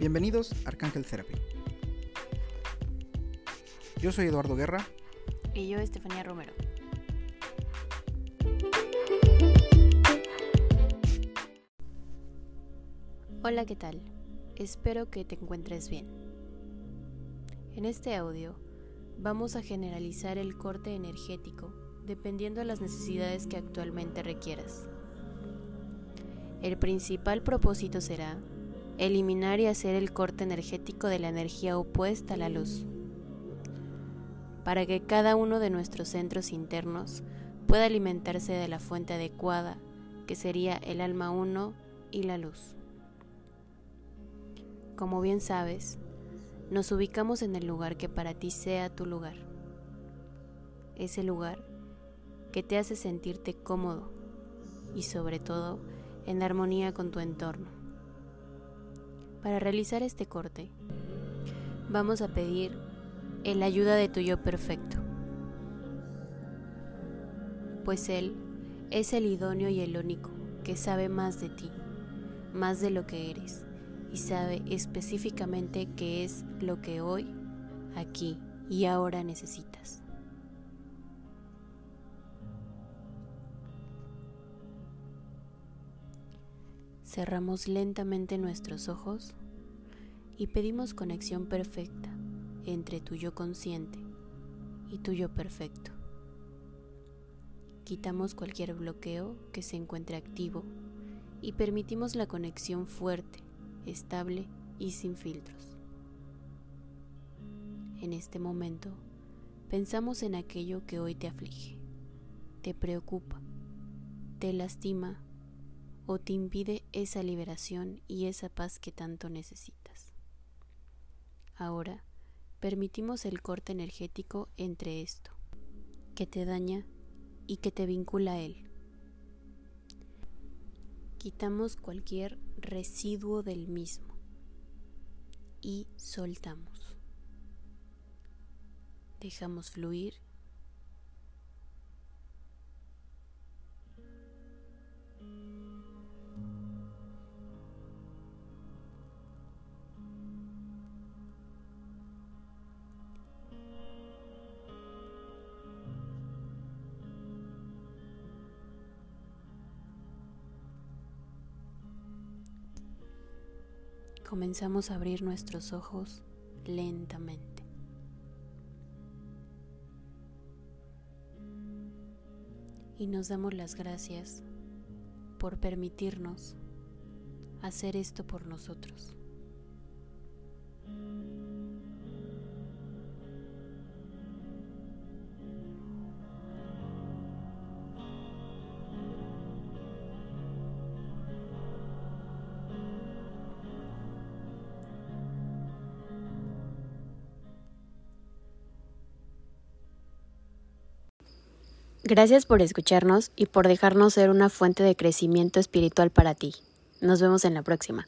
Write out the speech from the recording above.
Bienvenidos a Arcángel Therapy. Yo soy Eduardo Guerra. Y yo, Estefanía Romero. Hola, ¿qué tal? Espero que te encuentres bien. En este audio vamos a generalizar el corte energético dependiendo de las necesidades que actualmente requieras. El principal propósito será eliminar y hacer el corte energético de la energía opuesta a la luz, para que cada uno de nuestros centros internos pueda alimentarse de la fuente adecuada, que sería el alma uno y la luz. Como bien sabes, nos ubicamos en el lugar que para ti sea tu lugar. Ese lugar que te hace sentirte cómodo y sobre todo en armonía con tu entorno. Para realizar este corte, vamos a pedir el ayuda de tu yo perfecto, pues Él es el idóneo y el único que sabe más de ti, más de lo que eres, y sabe específicamente qué es lo que hoy, aquí y ahora necesitas. Cerramos lentamente nuestros ojos y pedimos conexión perfecta entre tu yo consciente y tu yo perfecto. Quitamos cualquier bloqueo que se encuentre activo y permitimos la conexión fuerte, estable y sin filtros. En este momento, pensamos en aquello que hoy te aflige, te preocupa, te lastima o te impide esa liberación y esa paz que tanto necesitas. Ahora, permitimos el corte energético entre esto, que te daña y que te vincula a él. Quitamos cualquier residuo del mismo y soltamos. Dejamos fluir comenzamos a abrir nuestros ojos lentamente. Y nos damos las gracias por permitirnos hacer esto por nosotros. Gracias por escucharnos y por dejarnos ser una fuente de crecimiento espiritual para ti. Nos vemos en la próxima.